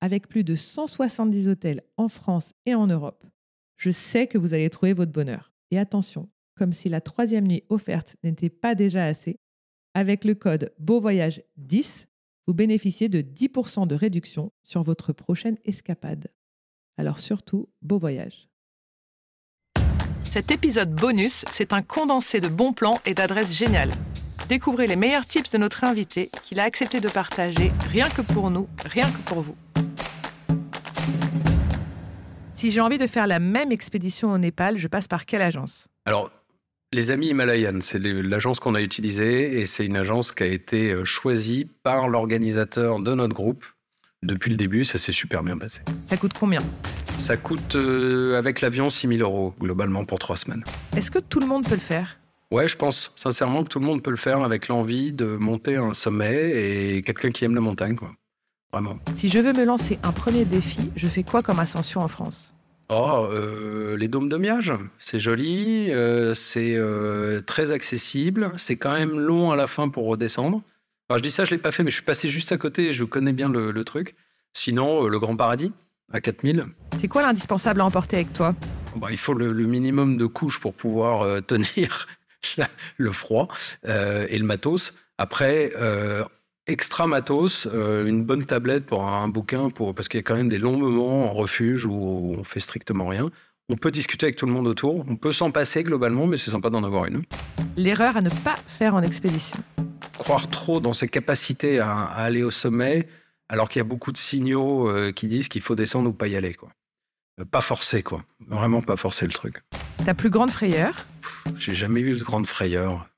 Avec plus de 170 hôtels en France et en Europe, je sais que vous allez trouver votre bonheur. Et attention, comme si la troisième nuit offerte n'était pas déjà assez, avec le code Beauvoyage 10, vous bénéficiez de 10% de réduction sur votre prochaine escapade. Alors surtout, beau voyage. Cet épisode bonus, c'est un condensé de bons plans et d'adresses géniales. Découvrez les meilleurs tips de notre invité qu'il a accepté de partager rien que pour nous, rien que pour vous. Si j'ai envie de faire la même expédition au Népal, je passe par quelle agence? Alors, les Amis Himalayan, c'est l'agence qu'on a utilisée et c'est une agence qui a été euh, choisie par l'organisateur de notre groupe. Depuis le début, ça s'est super bien passé. Ça coûte combien? Ça coûte euh, avec l'avion 6 000 euros globalement pour trois semaines. Est-ce que tout le monde peut le faire? Ouais, je pense sincèrement que tout le monde peut le faire avec l'envie de monter un sommet et quelqu'un qui aime la montagne, quoi. Vraiment. Si je veux me lancer un premier défi, je fais quoi comme ascension en France? Oh, euh, les dômes de Miage, c'est joli, euh, c'est euh, très accessible, c'est quand même long à la fin pour redescendre. Je dis ça, je l'ai pas fait, mais je suis passé juste à côté, je connais bien le, truc. Sinon, le Grand Paradis, à 4000. C'est quoi l'indispensable à emporter avec toi? Bah, Il faut le, minimum de couches pour pouvoir tenir le froid et le matos. Après, extra matos, euh, une bonne tablette pour un, bouquin, pour, parce qu'il y a quand même des longs moments en refuge où on fait strictement rien. On peut discuter avec tout le monde autour, on peut s'en passer globalement, mais c'est sympa d'en avoir une. L'erreur à ne pas faire en expédition. Croire trop dans ses capacités à, aller au sommet, alors qu'il y a beaucoup de signaux euh, qui disent qu'il faut descendre ou pas y aller. Quoi. Euh, pas forcer, quoi. Vraiment pas forcer le truc. Ta plus grande frayeur? J'ai jamais eu de grande frayeur.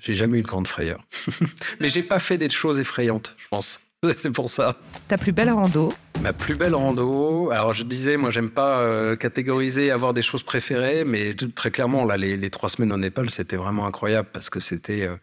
J'ai jamais eu de grande frayeur. Mais j'ai pas fait des choses effrayantes, je pense. C'est pour ça. Ta plus belle rando Ma plus belle rando. Alors je disais, moi j'aime pas euh, catégoriser, avoir des choses préférées, mais très clairement là, les, trois semaines en Népal, c'était vraiment incroyable parce que c'était euh,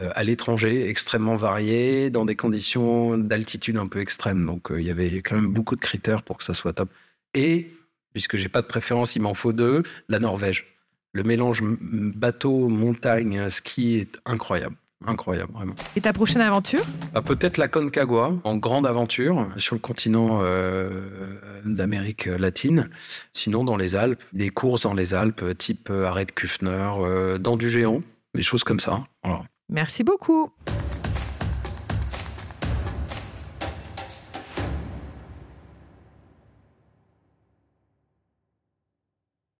euh, à l'étranger, extrêmement varié, dans des conditions d'altitude un peu extrêmes. Donc il y avait quand même beaucoup de critères pour que ça soit top. Et puisque j'ai pas de préférence, il m'en faut deux. La Norvège le mélange bateau, montagne, ski est incroyable. Incroyable, vraiment. Et ta prochaine aventure? Bah, Peut-être la Concagua, en grande aventure, sur le continent euh, d'Amérique latine. Sinon, dans les Alpes, des courses dans les Alpes, type arrêt de Kufner, euh, dans du géant, des choses comme ça. Merci beaucoup.